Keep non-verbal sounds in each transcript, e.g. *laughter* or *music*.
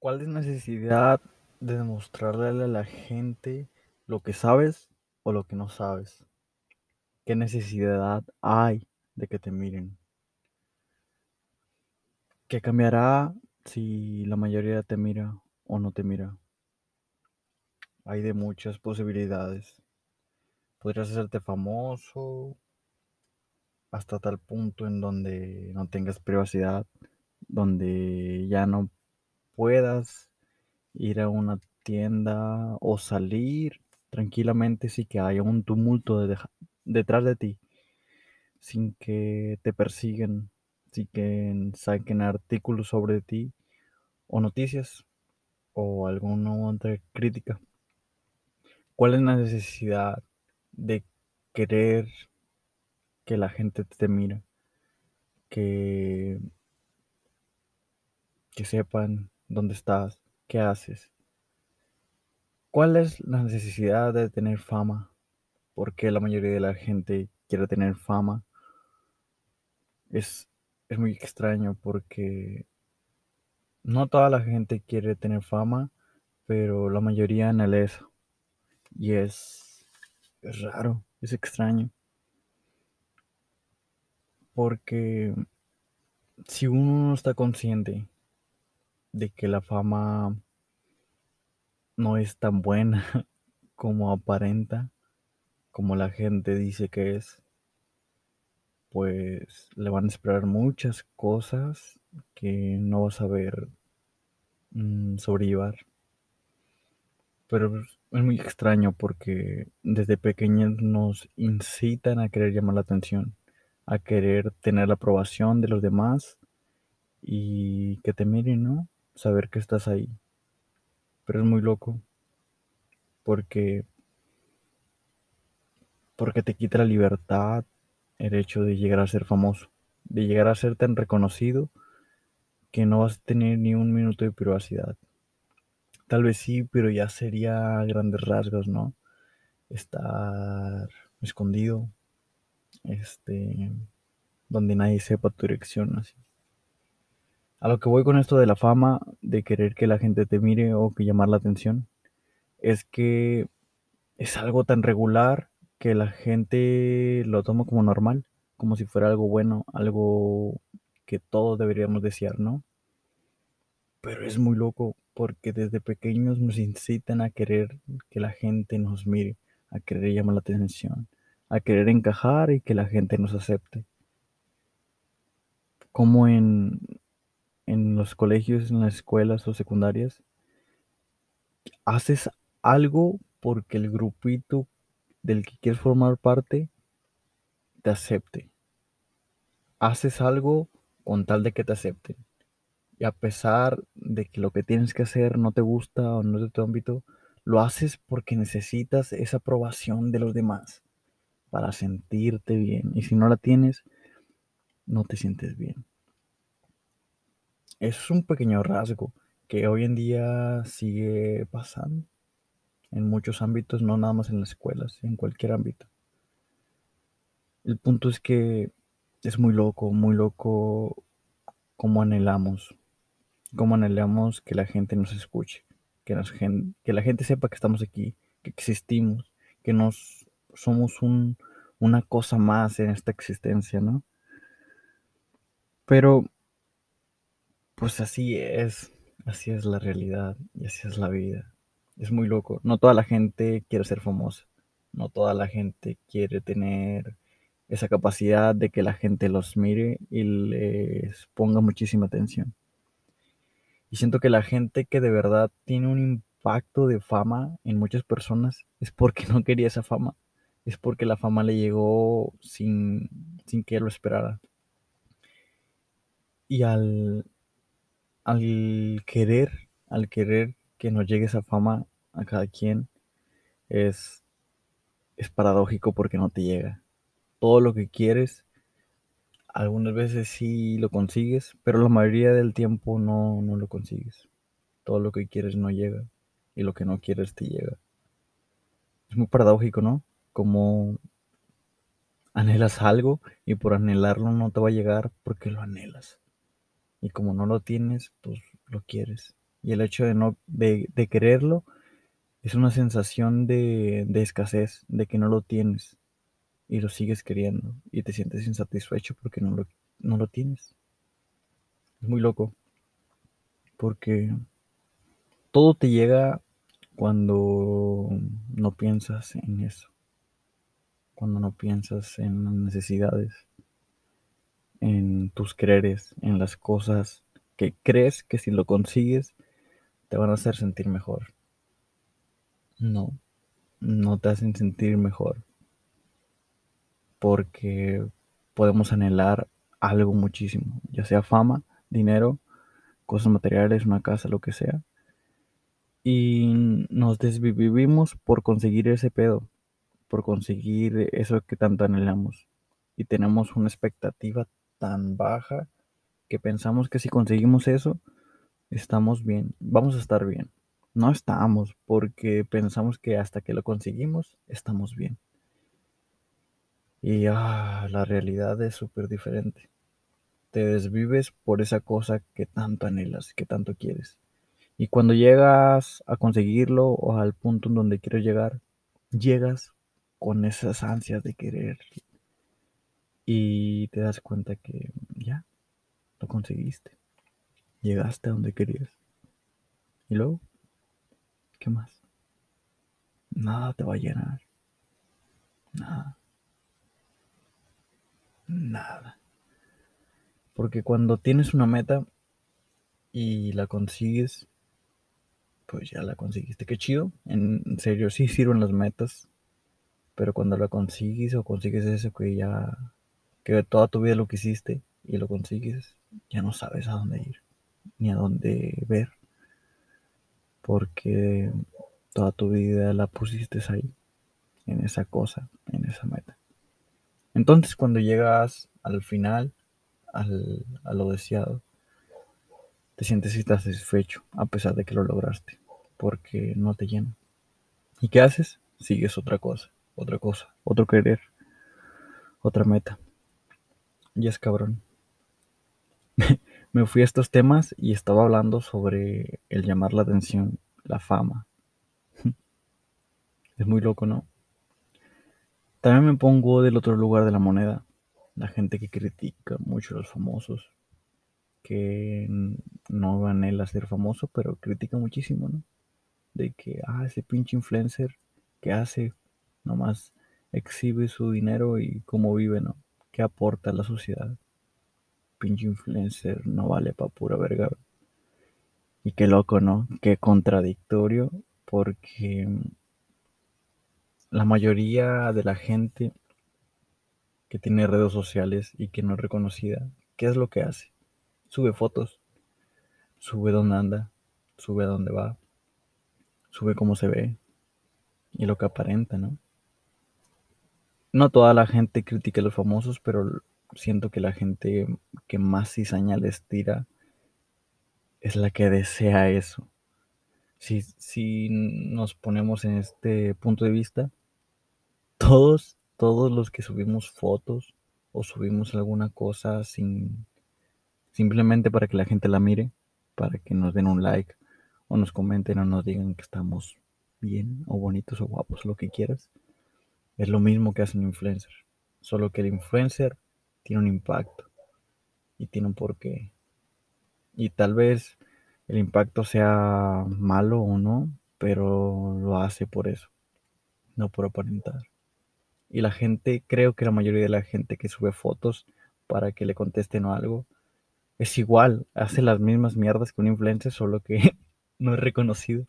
¿Cuál es necesidad de demostrarle a la gente lo que sabes o lo que no sabes? ¿Qué necesidad hay de que te miren? ¿Qué cambiará si la mayoría te mira o no te mira? Hay de muchas posibilidades. Podrías hacerte famoso hasta tal punto en donde no tengas privacidad, donde ya no puedas ir a una tienda o salir tranquilamente sin que haya un tumulto de detrás de ti, sin que te persigan, sin que saquen artículos sobre ti o noticias o alguna otra crítica. ¿Cuál es la necesidad de querer que la gente te mire? Que, que sepan dónde estás, qué haces. ¿Cuál es la necesidad de tener fama? ¿Por qué la mayoría de la gente quiere tener fama? Es, es muy extraño porque no toda la gente quiere tener fama, pero la mayoría anhela eso. Y es, es raro, es extraño. Porque si uno no está consciente de que la fama no es tan buena *laughs* como aparenta, como la gente dice que es, pues le van a esperar muchas cosas que no vas a saber mm, sobrellevar. Pero es muy extraño porque desde pequeños nos incitan a querer llamar la atención, a querer tener la aprobación de los demás y que te miren, ¿no? Saber que estás ahí. Pero es muy loco porque porque te quita la libertad el hecho de llegar a ser famoso, de llegar a ser tan reconocido que no vas a tener ni un minuto de privacidad. Tal vez sí, pero ya sería grandes rasgos, ¿no? Estar escondido, este, donde nadie sepa tu dirección, así. A lo que voy con esto de la fama, de querer que la gente te mire o que llamar la atención, es que es algo tan regular que la gente lo toma como normal, como si fuera algo bueno, algo que todos deberíamos desear, ¿no? Pero es muy loco porque desde pequeños nos incitan a querer que la gente nos mire, a querer llamar la atención, a querer encajar y que la gente nos acepte. Como en, en los colegios, en las escuelas o secundarias, haces algo porque el grupito del que quieres formar parte te acepte. Haces algo con tal de que te acepten. Y a pesar de que lo que tienes que hacer no te gusta o no es de tu ámbito, lo haces porque necesitas esa aprobación de los demás para sentirte bien. Y si no la tienes, no te sientes bien. Es un pequeño rasgo que hoy en día sigue pasando en muchos ámbitos, no nada más en las escuelas, en cualquier ámbito. El punto es que es muy loco, muy loco cómo anhelamos, cómo anhelamos que la gente nos escuche, que, que la gente sepa que estamos aquí, que existimos, que nos somos un, una cosa más en esta existencia, ¿no? Pero, pues así es, así es la realidad y así es la vida. Es muy loco. No toda la gente quiere ser famosa. No toda la gente quiere tener esa capacidad de que la gente los mire y les ponga muchísima atención. Y siento que la gente que de verdad tiene un impacto de fama en muchas personas es porque *laughs* no quería esa fama. Es porque la fama le llegó sin, sin que lo esperara. Y al, al querer, al querer que nos llegue esa fama a cada quien es, es paradójico porque no te llega. Todo lo que quieres, algunas veces sí lo consigues, pero la mayoría del tiempo no, no lo consigues. Todo lo que quieres no llega y lo que no quieres te llega. Es muy paradójico, ¿no? Como anhelas algo y por anhelarlo no te va a llegar porque lo anhelas. Y como no lo tienes, pues lo quieres. Y el hecho de no de, de quererlo es una sensación de, de escasez, de que no lo tienes y lo sigues queriendo y te sientes insatisfecho porque no lo, no lo tienes. Es muy loco porque todo te llega cuando no piensas en eso, cuando no piensas en las necesidades, en tus quereres, en las cosas que crees que si lo consigues te van a hacer sentir mejor. No, no te hacen sentir mejor porque podemos anhelar algo muchísimo, ya sea fama, dinero, cosas materiales, una casa, lo que sea. Y nos desvivimos por conseguir ese pedo, por conseguir eso que tanto anhelamos. Y tenemos una expectativa tan baja que pensamos que si conseguimos eso, estamos bien, vamos a estar bien. No estamos porque pensamos que hasta que lo conseguimos, estamos bien. Y ah, la realidad es súper diferente. Te desvives por esa cosa que tanto anhelas, que tanto quieres. Y cuando llegas a conseguirlo o al punto en donde quieres llegar, llegas con esas ansias de querer. Y te das cuenta que ya, lo conseguiste. Llegaste a donde querías. Y luego, ¿qué más? Nada te va a llenar. Nada. Nada. Porque cuando tienes una meta y la consigues, pues ya la conseguiste. Qué chido. En serio, sí sirven las metas. Pero cuando la consigues o consigues eso que ya, que toda tu vida lo quisiste y lo consigues, ya no sabes a dónde ir ni a dónde ver. Porque toda tu vida la pusiste ahí, en esa cosa, en esa meta. Entonces cuando llegas al final, al, a lo deseado, te sientes satisfecho a pesar de que lo lograste, porque no te llena. ¿Y qué haces? Sigues otra cosa, otra cosa, otro querer, otra meta. Y es cabrón. *laughs* Me fui a estos temas y estaba hablando sobre el llamar la atención, la fama. *laughs* Es muy loco, ¿no? También me pongo del otro lugar de la moneda. La gente que critica mucho a los famosos. Que no anhela ser famoso, pero critica muchísimo, ¿no? De que, ah, ese pinche influencer que hace, nomás exhibe su dinero y cómo vive, ¿no? ¿Qué aporta a la sociedad? Pinche influencer no vale pa' pura verga. Y qué loco, ¿no? Qué contradictorio, porque la mayoría de la gente que tiene redes sociales y que no es reconocida, ¿qué es lo que hace? Sube fotos, sube dónde anda, sube a dónde va, sube cómo se ve y lo que aparenta, ¿no? No toda la gente critica a los famosos, pero siento que la gente que más cizaña les tira es la que desea eso. Si, si nos ponemos en este punto de vista, todos, todos los que subimos fotos o subimos alguna cosa sin simplemente para que la gente la mire, para que nos den un like o nos comenten o nos digan que estamos bien o bonitos o guapos, lo que quieras. Es lo mismo que hace un influencer, solo que el influencer tiene un impacto y tiene un porqué. Y tal vez el impacto sea malo o no, pero lo hace por eso, no por aparentar. Y la gente, creo que la mayoría de la gente que sube fotos para que le contesten o algo, es igual, hace las mismas mierdas que un influencer, solo que *laughs* no es reconocido,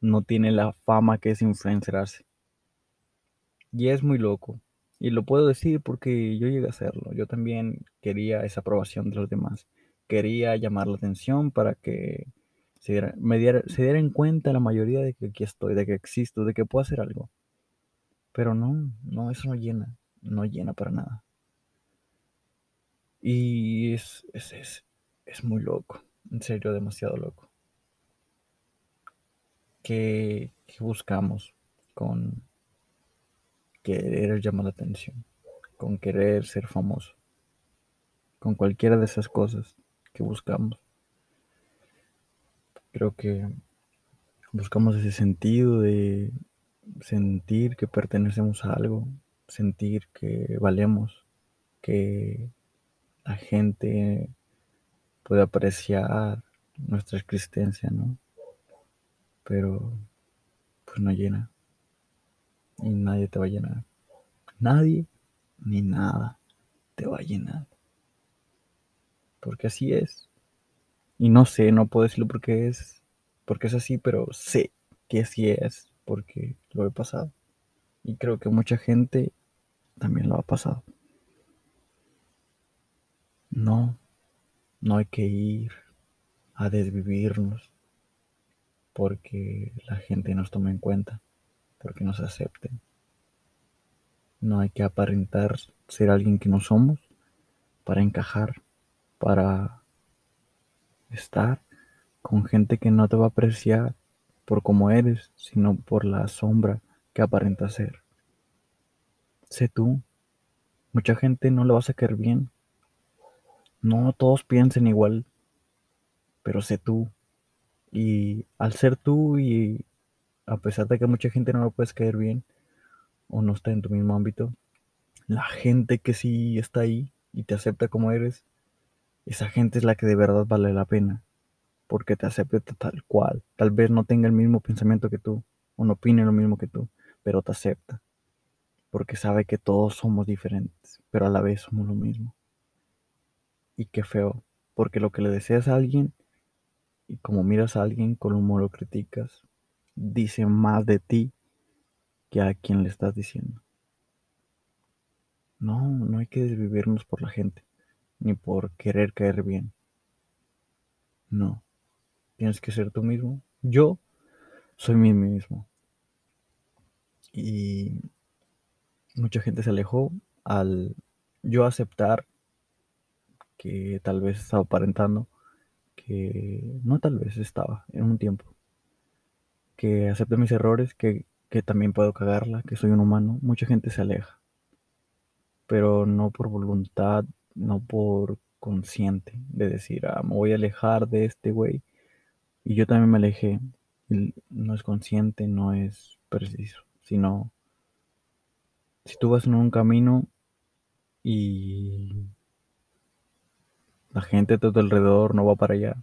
no tiene la fama que ese influencer hace. Y es muy loco. Y lo puedo decir porque yo llegué a hacerlo. Yo también quería esa aprobación de los demás. Quería llamar la atención para que se diera, me se dieran cuenta la mayoría de que aquí estoy, de que existo, de que puedo hacer algo. Pero no, no, eso no llena, no llena para nada. Y es, es, es, es muy loco, en serio, demasiado loco. ¿Qué, qué buscamos con querer llamar la atención? Con querer ser famoso. Con cualquiera de esas cosas que buscamos. Creo que buscamos ese sentido de sentir que pertenecemos a algo, sentir que valemos, que la gente puede apreciar nuestra existencia, ¿no? Pero pues no llena. Y nadie te va a llenar. Nadie ni nada te va a llenar. Porque así es. Y no sé, no puedo decirlo porque es, porque es así, pero sé que así es, porque lo he pasado. Y creo que mucha gente también lo ha pasado. No, no hay que ir a desvivirnos porque la gente nos tome en cuenta, porque nos acepten. No hay que aparentar ser alguien que no somos para encajar, para estar con gente que no te va a apreciar por cómo eres, sino por la sombra que aparenta ser. Sé tú. Mucha gente no le vas a caer bien. No todos piensen igual, pero sé tú. Y al ser tú y a pesar de que mucha gente no lo puedes caer bien o no está en tu mismo ámbito, la gente que sí está ahí y te acepta como eres, esa gente es la que de verdad vale la pena, porque te acepta tal cual. Tal vez no tenga el mismo pensamiento que tú, o no opine lo mismo que tú, pero te acepta, porque sabe que todos somos diferentes, pero a la vez somos lo mismo. Y qué feo, porque lo que le deseas a alguien, y como miras a alguien con humor lo criticas, dice más de ti que a quien le estás diciendo. No, no hay que desvivirnos por la gente ni por querer caer bien. No, tienes que ser tú mismo. Yo soy mí mismo. Y mucha gente se alejó al yo aceptar que tal vez estaba aparentando, que no tal vez estaba en un tiempo, que acepte mis errores, que, que también puedo cagarla, que soy un humano. Mucha gente se aleja, pero no por voluntad no por consciente de decir, ah, me voy a alejar de este güey. Y yo también me alejé. no es consciente, no es preciso, sino si tú vas en un camino y la gente de todo alrededor no va para allá,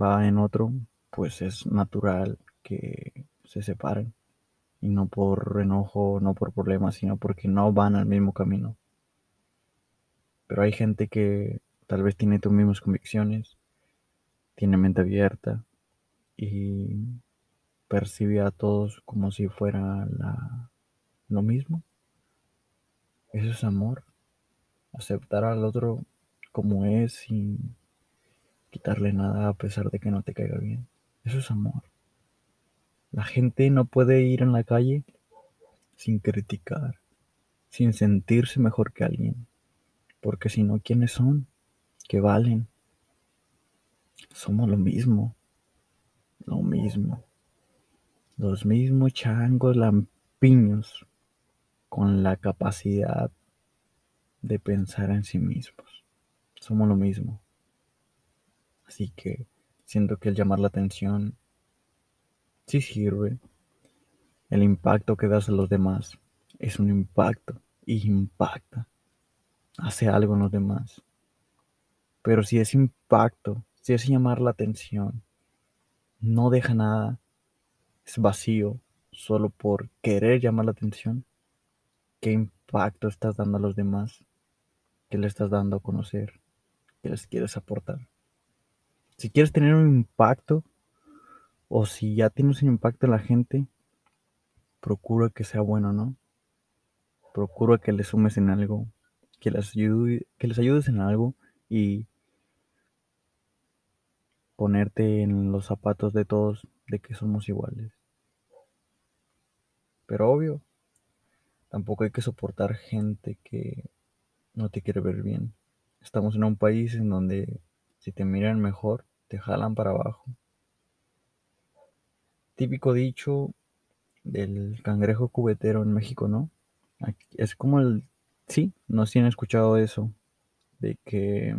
va en otro, pues es natural que se separen. Y no por enojo, no por problemas, sino porque no van al mismo camino. Pero hay gente que tal vez tiene tus mismas convicciones, tiene mente abierta y percibe a todos como si fuera la, lo mismo. Eso es amor. Aceptar al otro como es sin quitarle nada a pesar de que no te caiga bien. Eso es amor. La gente no puede ir en la calle sin criticar, sin sentirse mejor que alguien. Porque si no, ¿quiénes son? ¿Qué valen? Somos lo mismo. Lo mismo. Los mismos changos lampiños con la capacidad de pensar en sí mismos. Somos lo mismo. Así que siento que el llamar la atención sí sirve. El impacto que das a los demás es un impacto y impacta hace algo en los demás. Pero si ese impacto, si ese llamar la atención, no deja nada, es vacío, solo por querer llamar la atención, ¿qué impacto estás dando a los demás? ¿Qué le estás dando a conocer? ¿Qué les quieres aportar? Si quieres tener un impacto, o si ya tienes un impacto en la gente, procura que sea bueno, ¿no? Procura que le sumes en algo, que les, que les ayudes en algo y ponerte en los zapatos de todos de que somos iguales. Pero obvio, tampoco hay que soportar gente que no te quiere ver bien. Estamos en un país en donde si te miran mejor, te jalan para abajo. Típico dicho del cangrejo cubetero en México, ¿no? Es como el Sí, no sé si han escuchado eso, de que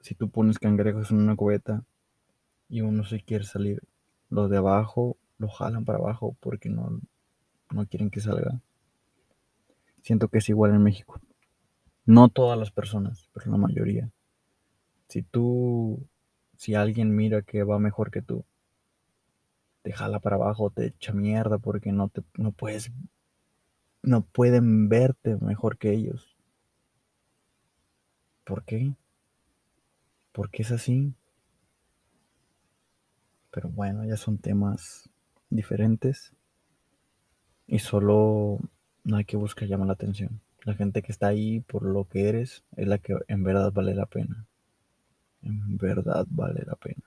si tú pones cangrejos en una cubeta y uno se quiere salir. Los de abajo lo jalan para abajo porque no, no quieren que salga. Siento que es igual en México. No todas las personas, pero la mayoría. Si tú, si alguien mira que va mejor que tú, te jala para abajo, te echa mierda porque no te, no puedes, no pueden verte mejor que ellos. ¿Por qué? Porque es así. Pero bueno, ya son temas diferentes. Y solo no hay que buscar llamar la atención. La gente que está ahí por lo que eres es la que en verdad vale la pena. En verdad vale la pena.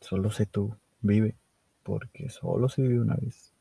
Solo sé tú, vive, porque solo se vive una vez.